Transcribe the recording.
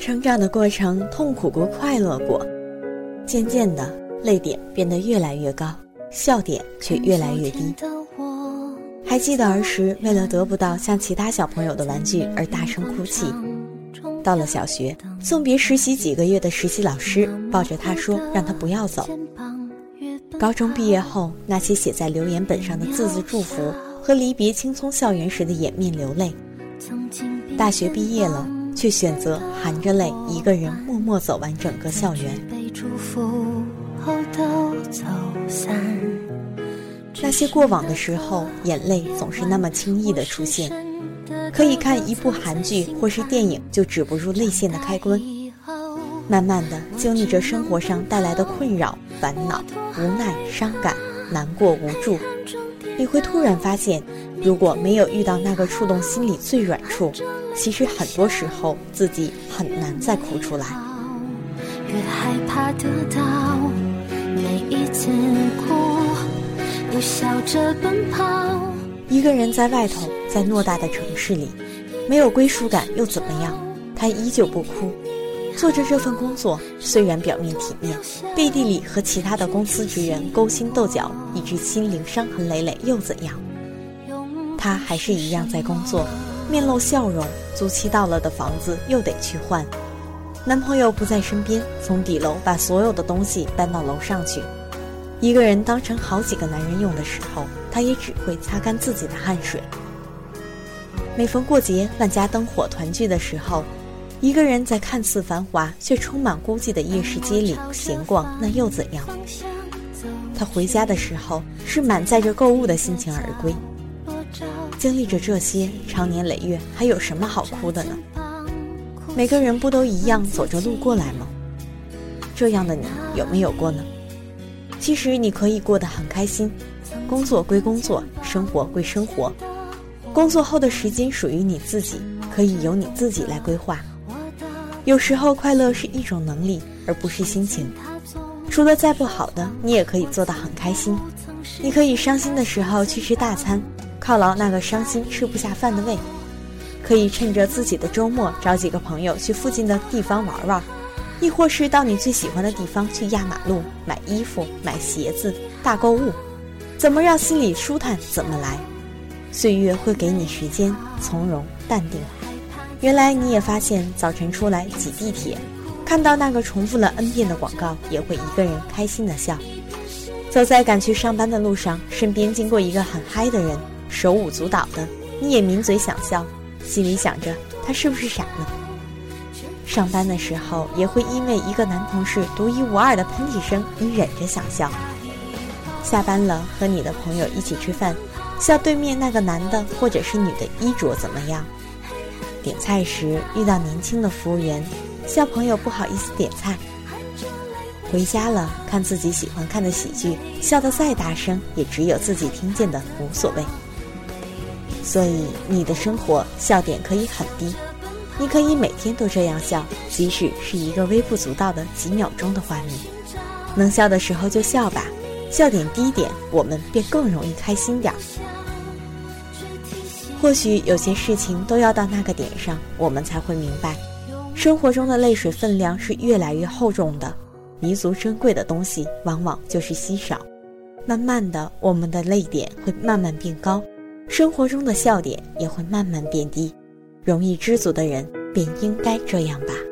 成长的过程痛苦过，快乐过，渐渐的泪点变得越来越高，笑点却越来越低。还记得儿时为了得不到像其他小朋友的玩具而大声哭泣。到了小学，送别实习几个月的实习老师抱着他说让他不要走。高中毕业后，那些写在留言本上的字字祝福和离别青葱校园时的掩面流泪。大学毕业了。却选择含着泪一个人默默走完整个校园。那些过往的时候，眼泪总是那么轻易的出现，可以看一部韩剧或是电影就止不住泪腺的开关。慢慢的经历着生活上带来的困扰、烦恼、无奈、伤感、难过、无助，你会突然发现，如果没有遇到那个触动心里最软处。其实很多时候，自己很难再哭出来。越害怕得到，每一次哭，又笑着奔跑。一个人在外头，在偌大的城市里，没有归属感又怎么样？他依旧不哭，做着这份工作，虽然表面体面，背地里和其他的公司职员勾心斗角，以致心灵伤痕累累，又怎样？他还是一样在工作。面露笑容，租期到了的房子又得去换。男朋友不在身边，从底楼把所有的东西搬到楼上去。一个人当成好几个男人用的时候，他也只会擦干自己的汗水。每逢过节，万家灯火团聚的时候，一个人在看似繁华却充满孤寂的夜市街里闲逛，那又怎样？他回家的时候，是满载着购物的心情而归。经历着这些长年累月，还有什么好哭的呢？每个人不都一样走着路过来吗？这样的你有没有过呢？其实你可以过得很开心，工作归工作，生活归生活。工作后的时间属于你自己，可以由你自己来规划。有时候快乐是一种能力，而不是心情。除了再不好的，你也可以做到很开心。你可以伤心的时候去吃大餐。犒劳那个伤心吃不下饭的胃，可以趁着自己的周末找几个朋友去附近的地方玩玩，亦或是到你最喜欢的地方去压马路买衣服、买鞋子、大购物。怎么让心里舒坦怎么来，岁月会给你时间从容淡定。原来你也发现，早晨出来挤地铁，看到那个重复了 N 遍的广告，也会一个人开心的笑。走在赶去上班的路上，身边经过一个很嗨的人。手舞足蹈的，你也抿嘴想笑，心里想着他是不是傻了？上班的时候也会因为一个男同事独一无二的喷嚏声，你忍着想笑。下班了和你的朋友一起吃饭，笑对面那个男的或者是女的衣着怎么样？点菜时遇到年轻的服务员，笑朋友不好意思点菜。回家了看自己喜欢看的喜剧，笑得再大声也只有自己听见的，无所谓。所以你的生活笑点可以很低。你可以每天都这样笑即使是一个微不足道的几秒钟的画面能笑的时候就笑吧笑点低点我们便更容易开心点儿。或许有些事情都要到那个点上我们才会明白生活中的泪水分量是越来越厚重的弥足珍贵的东西往往就是稀少。慢慢的我们的泪点会慢慢变高生活中的笑点也会慢慢变低容易知足的人便应该这样吧。